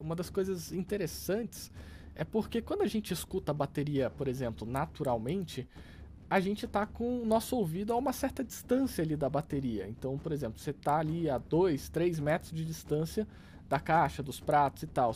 uma das coisas interessantes é porque quando a gente escuta a bateria, por exemplo, naturalmente, a gente está com o nosso ouvido a uma certa distância ali da bateria. Então, por exemplo, você está ali a 2, 3 metros de distância da caixa, dos pratos e tal.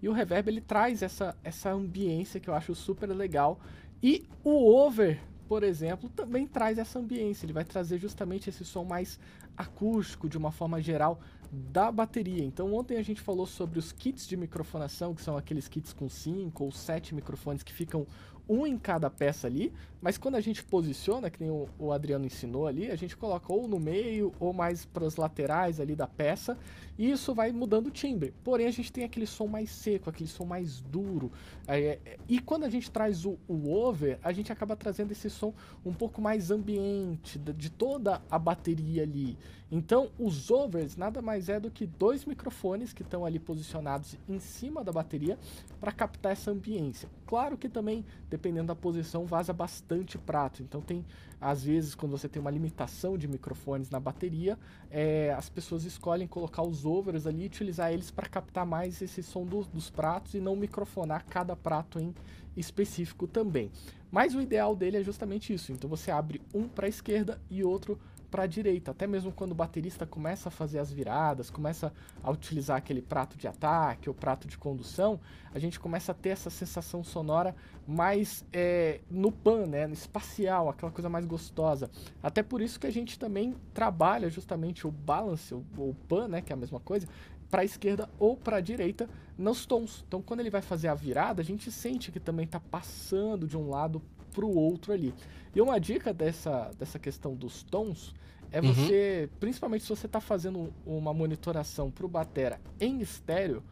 E o reverb ele traz essa, essa ambiência que eu acho super legal. E o over, por exemplo, também traz essa ambiência. Ele vai trazer justamente esse som mais acústico, de uma forma geral, da bateria. Então, ontem a gente falou sobre os kits de microfonação, que são aqueles kits com 5 ou 7 microfones que ficam um em cada peça ali, mas quando a gente posiciona, que nem o, Adriano ensinou ali, a gente coloca ou no meio ou mais para as laterais ali da peça, e isso vai mudando o timbre. Porém, a gente tem aquele som mais seco, aquele som mais duro. É, é, e quando a gente traz o, o, over, a gente acaba trazendo esse som um pouco mais ambiente, de, de toda a bateria ali. Então, os overs nada mais é do que dois microfones que estão ali posicionados em cima da bateria para captar essa ambiência. Claro que também, dependendo da posição, vaza bastante prato. Então, tem às vezes quando você tem uma limitação de microfones na bateria, é, as pessoas escolhem colocar os overs ali e utilizar eles para captar mais esse som do, dos pratos e não microfonar cada prato em específico também. Mas o ideal dele é justamente isso. Então você abre um para a esquerda e outro para a direita. Até mesmo quando o baterista começa a fazer as viradas, começa a utilizar aquele prato de ataque ou prato de condução, a gente começa a ter essa sensação sonora mais é, no pan, né, no espacial, aquela coisa mais gostosa. Até por isso que a gente também trabalha justamente o balance, o, o pan, né, que é a mesma coisa, para a esquerda ou para a direita nos tons. Então, quando ele vai fazer a virada, a gente sente que também está passando de um lado para o outro ali. E uma dica dessa, dessa questão dos tons é uhum. você, principalmente se você está fazendo uma monitoração para o batera em estéreo,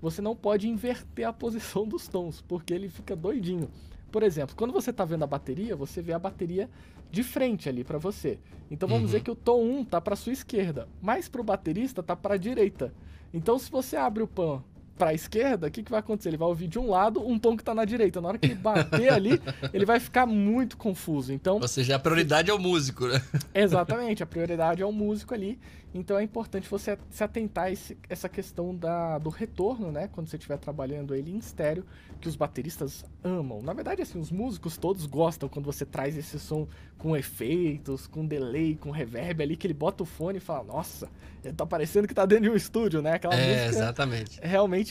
você não pode inverter a posição dos tons, porque ele fica doidinho. Por exemplo, quando você está vendo a bateria, você vê a bateria de frente ali para você. Então vamos uhum. dizer que o tom 1 tá para sua esquerda, mas para o baterista tá para a direita. Então se você abre o pan para a esquerda, o que, que vai acontecer? Ele vai ouvir de um lado um tom que está na direita. Na hora que ele bater ali, ele vai ficar muito confuso. Então, Ou seja, a prioridade é o músico, né? Exatamente, a prioridade é o músico ali. Então é importante você se atentar a esse, essa questão da, do retorno, né? Quando você estiver trabalhando ele em estéreo, que os bateristas amam. Na verdade, assim, os músicos todos gostam quando você traz esse som com efeitos, com delay, com reverb ali, que ele bota o fone e fala, nossa, tá parecendo que tá dentro de um estúdio, né? Aquela é, música exatamente.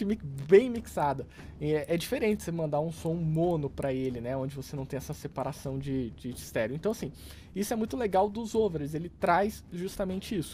Realmente bem mixada. É, é, diferente você mandar um som mono para ele, né? Onde você não tem essa separação de, de estéreo. Então, assim, isso é muito legal dos overs, ele traz justamente isso.